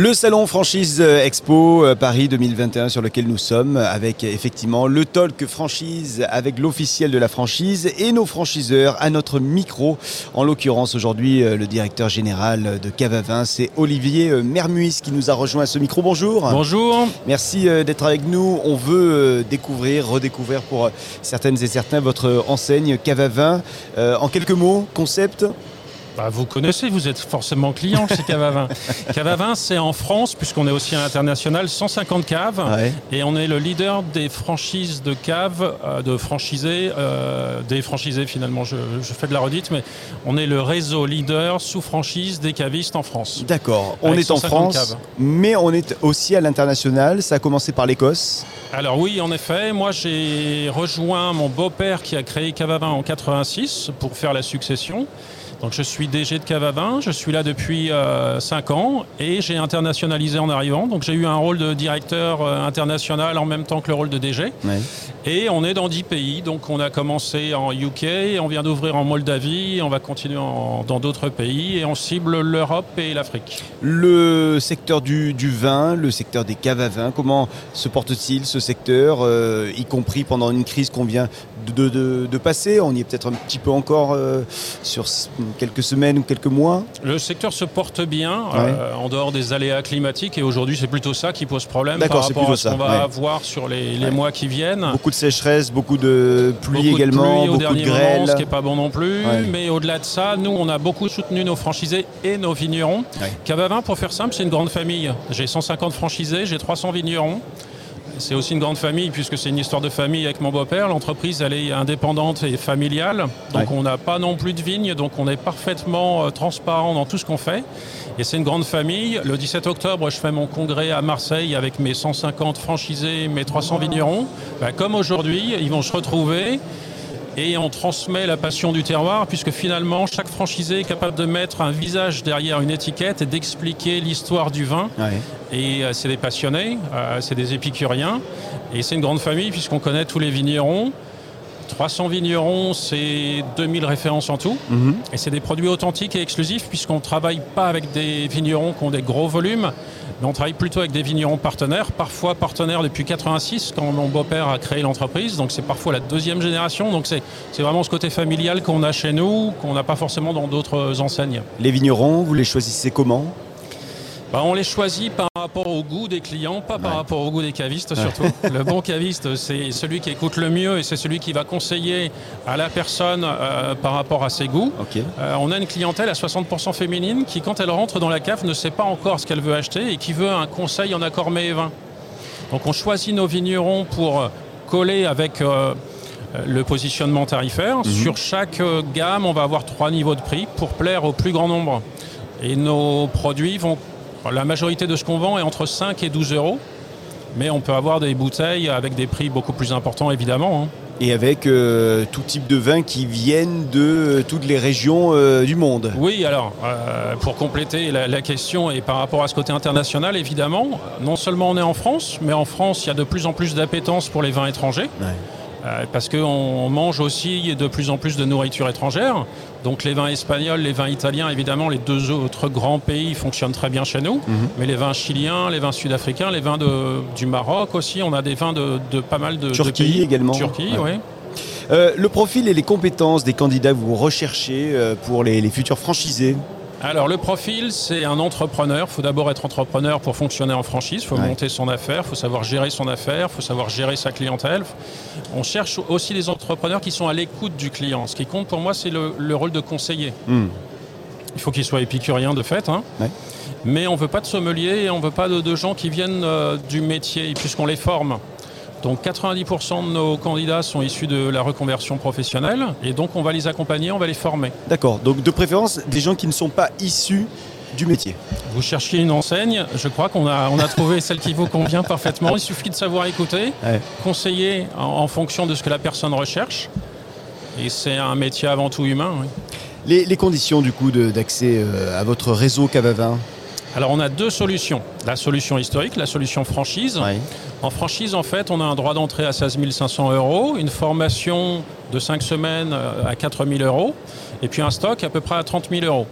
Le salon Franchise Expo euh, Paris 2021 sur lequel nous sommes avec effectivement le talk franchise avec l'officiel de la franchise et nos franchiseurs à notre micro. En l'occurrence aujourd'hui euh, le directeur général de Cavavin c'est Olivier euh, Mermuis qui nous a rejoint à ce micro. Bonjour. Bonjour. Merci d'être avec nous. On veut découvrir, redécouvrir pour certaines et certains votre enseigne Cavavin. En quelques mots, concept? Bah, vous connaissez, vous êtes forcément client chez Cavavin. Cavavin, c'est en France, puisqu'on est aussi à l'international, 150 caves. Et on est le leader des franchises de caves, euh, de franchisés, euh, des franchisés finalement, je, fais de la redite, mais on est le réseau leader sous franchise des cavistes en France. D'accord, on est en France, mais on est aussi à l'international. Ça a commencé par l'Écosse. Alors oui, en effet, moi j'ai rejoint mon beau-père qui a créé Cavavin en 86 pour faire la succession. Donc je suis DG de Cavavin, je suis là depuis 5 euh, ans et j'ai internationalisé en arrivant. Donc j'ai eu un rôle de directeur euh, international en même temps que le rôle de DG. Et on est dans 10 pays, donc on a commencé en UK, on vient d'ouvrir en Moldavie, on va continuer dans d'autres pays et on cible l'Europe et l'Afrique. Le secteur du, vin, le secteur des caves à vin, comment se porte-t-il ce secteur, euh, y compris pendant une crise qu'on vient de, passer? On y est peut-être un petit peu encore sur quelques semaines ou quelques mois Le secteur se porte bien, euh, en dehors des aléas climatiques, et aujourd'hui c'est plutôt ça qui pose problème par rapport à ce qu'on va avoir sur les, mois qui viennent. Beaucoup de sécheresse, beaucoup de pluie également, beaucoup de grêle. ce qui n'est pas bon non plus. Mais au-delà de ça, nous on a beaucoup soutenu nos franchisés et nos vignerons. Cavavin, pour faire simple, c'est une grande famille. J'ai 150 franchisés, j'ai 300 vignerons. C'est aussi une grande famille puisque c'est une histoire de famille avec mon beau-père. L'entreprise, elle est indépendante et familiale. Donc on n'a pas non plus de vignes. Donc on est parfaitement euh, transparent dans tout ce qu'on fait. Et c'est une grande famille. Le 17 octobre, je fais mon congrès à Marseille avec mes 150 franchisés, mes 300 vignerons. Bah, comme aujourd'hui, ils vont se retrouver et on transmet la passion du terroir puisque finalement chaque franchisé est capable de mettre un visage derrière une étiquette et d'expliquer l'histoire du vin. Et euh, c'est des passionnés, euh, c'est des épicuriens et c'est une grande famille puisqu'on connaît tous les vignerons. 300 vignerons, c'est 2000 références en tout. Mhm. Et c'est des produits authentiques et exclusifs puisqu'on ne travaille pas avec des vignerons qui ont des gros volumes, mais on travaille plutôt avec des vignerons partenaires, parfois partenaires depuis 86 quand mon beau-père a créé l'entreprise. Donc c'est parfois la deuxième génération. Donc c'est vraiment ce côté familial qu'on a chez nous, qu'on n'a pas forcément dans d'autres enseignes. Les vignerons, vous les choisissez comment? Bah, on les choisit par rapport au goût des clients, pas par rapport au goût des cavistes surtout. Le bon caviste, c'est celui qui écoute le mieux et c'est celui qui va conseiller à la personne euh, par rapport à ses goûts. Euh, on a une clientèle à 60% féminine qui, quand elle rentre dans la cave, ne sait pas encore ce qu'elle veut acheter et qui veut un conseil en accord mets et vin. Donc on choisit nos vignerons pour euh, coller avec le positionnement tarifaire. Mhm. Sur chaque gamme, on va avoir trois niveaux de prix pour plaire au plus grand nombre. Et nos produits vont la majorité de ce qu'on vend est entre 5 et 12 euros, mais on peut avoir des bouteilles avec des prix beaucoup plus importants évidemment. Hein. Et avec euh, tout type de vins qui viennent de euh, toutes les régions euh, du monde. Oui, alors, pour compléter la, question et par rapport à ce côté international, évidemment, non seulement on est en France, mais en France, il y a de plus en plus d'appétence pour les vins étrangers. Parce qu'on mange aussi de plus en plus de nourriture étrangère. Donc les vins espagnols, les vins italiens, évidemment, les deux autres grands pays fonctionnent très bien chez nous. Mhm. Mais les vins chiliens, les vins sud-africains, les vins du Maroc aussi, on a des vins de, pas mal de, Turquie pays. également. Turquie, oui. Euh, le profil et les compétences des candidats que vous recherchez euh, pour les futurs franchisés? Alors le profil, c'est un entrepreneur. Il faut d'abord être entrepreneur pour fonctionner en franchise. Il faut monter son affaire, il faut savoir gérer son affaire, il faut savoir gérer sa clientèle. On cherche aussi des entrepreneurs qui sont à l'écoute du client. Ce qui compte pour moi, c'est le, rôle de conseiller. Hmm. Il faut qu'il soit épicurien de fait. Hein. Mais on ne veut pas de sommelier et on ne veut pas de, gens qui viennent euh, du métier, puisqu'on les forme. Donc 90% de nos candidats sont issus de la reconversion professionnelle et donc on va les accompagner, on va les former. D'accord, donc de préférence des gens qui ne sont pas issus du métier. Vous cherchiez une enseigne, je crois qu'on a, on a trouvé celle qui vous convient parfaitement. Il suffit de savoir écouter, conseiller en, fonction de ce que la personne recherche. Et c'est un métier avant tout humain. Les, conditions du coup d'accès euh, à votre réseau Cavavin? Alors on a deux solutions. La solution historique, la solution franchise. En franchise, en fait, on a un droit d'entrée à 16 500 euros, une formation de 5 semaines euh, à 4 000 euros, et puis un stock à peu près à 30 000 euros.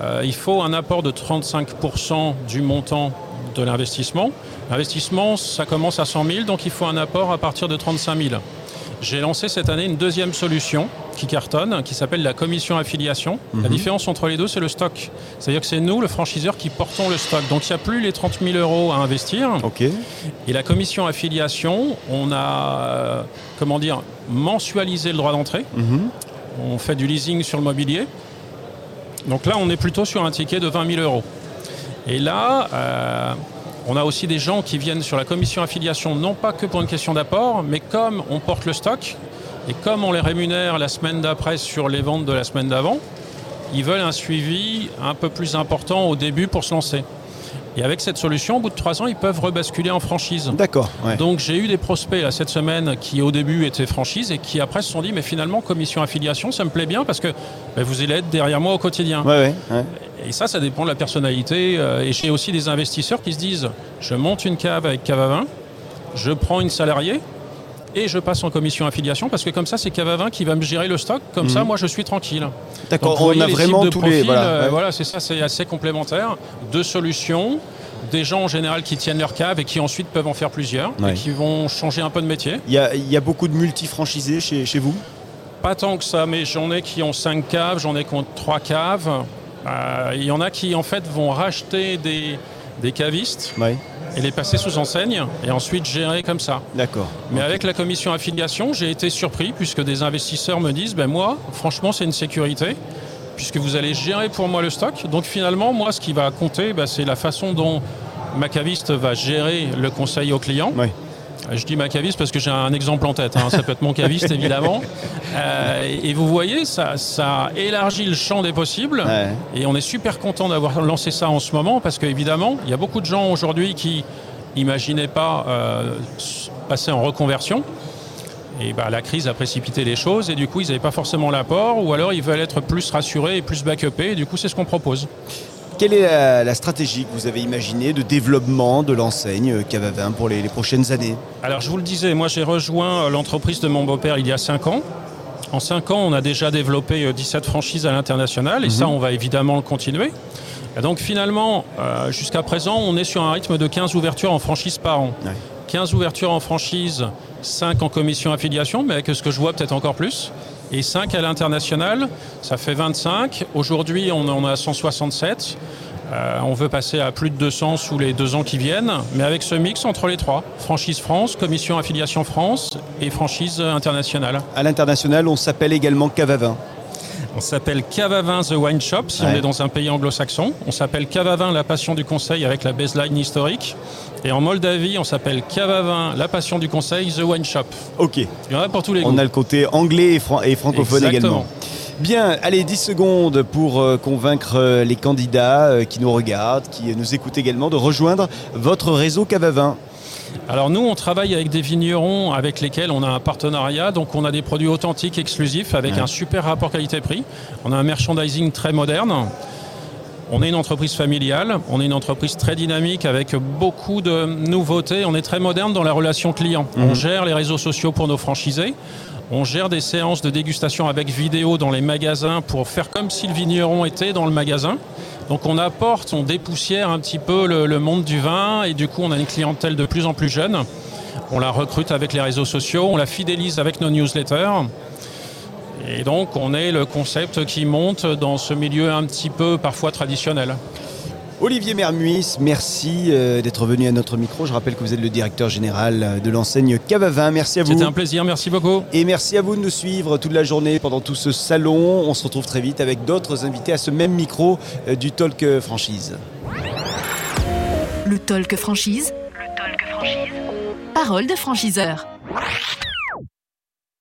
Euh, il faut un apport de 35% du montant de l'investissement. L'investissement, ça commence à 100 000, donc il faut un apport à partir de 35 000. J'ai lancé cette année une deuxième solution qui cartonne, qui s'appelle la commission affiliation. La mhm. différence entre les deux, c'est le stock. C'est-à-dire que c'est nous, le franchiseur, qui portons le stock. Donc il n'y a plus les 30 000 euros à investir. Ok. Et la commission affiliation, on a, euh, comment dire, mensualisé le droit d'entrée. Mhm. On fait du leasing sur le mobilier. Donc là, on est plutôt sur un ticket de 20 000 euros. Et là, euh, on a aussi des gens qui viennent sur la commission affiliation, non pas que pour une question d'apport, mais comme on porte le stock, et comme on les rémunère la semaine d'après sur les ventes de la semaine d'avant, ils veulent un suivi un peu plus important au début pour se lancer. Et avec cette solution, au bout de trois ans, ils peuvent rebasculer en franchise. D'accord. Donc j'ai eu des prospects cette semaine qui au début étaient franchise et qui après se sont dit mais finalement commission affiliation ça me plaît bien parce que ben, vous allez être derrière moi au quotidien. Ouais, et ça, ça dépend de la personnalité. Euh, et j'ai aussi des investisseurs qui se disent je monte une cave avec cave à vin, je prends une salariée et je passe en commission affiliation parce que comme ça, c'est cave à vin qui va me gérer le stock. Comme ça, mhm. moi, je suis tranquille. D'accord, on a vraiment tous les. Euh, voilà, c'est ça, c'est assez complémentaire. Deux solutions des gens en général qui tiennent leur cave et qui ensuite peuvent en faire plusieurs et qui vont changer un peu de métier. Il y a, beaucoup de multi-franchisés chez, chez vous? Pas tant que ça, mais j'en ai qui ont cinq caves, j'en ai qui ont trois caves. Euh, il y en a qui en fait vont racheter des, des cavistes et les passer sous enseigne et ensuite gérer comme ça. D'accord. Mais avec la commission affiliation, j'ai été surpris puisque des investisseurs me disent ben moi, franchement, c'est une sécurité puisque vous allez gérer pour moi le stock. Donc finalement, moi, ce qui va compter, ben, c'est la façon dont ma caviste va gérer le conseil au client. Je dis ma caviste parce que j'ai un exemple en tête. Hein. Ça peut être mon caviste, évidemment. Euh, et vous voyez, ça, ça élargit le champ des possibles. Et on est super content d'avoir lancé ça en ce moment parce qu'évidemment, il y a beaucoup de gens aujourd'hui qui n'imaginaient pas euh, passer en reconversion. Et bah, la crise a précipité les choses et du coup, ils n'avaient pas forcément l'apport ou alors ils veulent être plus rassurés et plus backupés. Et du coup, c'est ce qu'on propose. Quelle est la, stratégie que vous avez imaginée de développement de l'enseigne Cavavin pour les, prochaines années? Alors je vous le disais, moi j'ai rejoint l'entreprise de mon beau-père il y a 5 ans. En 5 ans, on a déjà développé 17 euh, franchises à l'international et ça, mhm. on va évidemment le continuer. donc finalement, euh, jusqu'à présent, on est sur un rythme de 15 ouvertures en franchise par an. 15 ouvertures en franchise, 5 en commission affiliation, mais avec ce que je vois peut-être encore plus et 5 à l'international. Ça fait 25. Aujourd'hui, on en a 167. Euh, on veut passer à plus de 200 sous les deux ans qui viennent, mais avec ce mix entre les trois. Franchise France, commission affiliation France et franchise internationale. À l'international, on s'appelle également Cavavin. On s'appelle Cavavin The Wine Shop si on est dans un pays anglo-saxon. On s'appelle Cavavin La Passion du Conseil avec la baseline historique. Et en Moldavie, on s'appelle Cavavin La Passion du Conseil The Wine Shop. Ok. Il y en a pour tous les goûts. On a le côté anglais et, francophone également. Bien, allez, 10 secondes pour euh, convaincre euh, les candidats euh, qui nous regardent, qui nous écoutent également, de rejoindre votre réseau Cavavin. Alors nous, on travaille avec des vignerons avec lesquels on a un partenariat, donc on a des produits authentiques, exclusifs, avec un super rapport qualité-prix. On a un merchandising très moderne. On est une entreprise familiale, on est une entreprise très dynamique avec beaucoup de nouveautés. On est très moderne dans la relation client. On mhm. gère les réseaux sociaux pour nos franchisés. On gère des séances de dégustation avec vidéo dans les magasins pour faire comme si le vigneron était dans le magasin. Donc on apporte, on dépoussière un petit peu le, monde du vin et du coup on a une clientèle de plus en plus jeune. On la recrute avec les réseaux sociaux, on la fidélise avec nos newsletters. Et donc on est le concept qui monte dans ce milieu un petit peu parfois traditionnel. Olivier Mermuis, merci euh, d'être venu à notre micro. Je rappelle que vous êtes le directeur général de l'enseigne Cavavin. Merci à vous. C'était un plaisir, merci beaucoup. Et merci à vous de nous suivre toute la journée pendant tout ce salon. On se retrouve très vite avec d'autres invités à ce même micro euh, du Talk Franchise. Le Talk Franchise. Le Talk Franchise. Parole de franchiseur.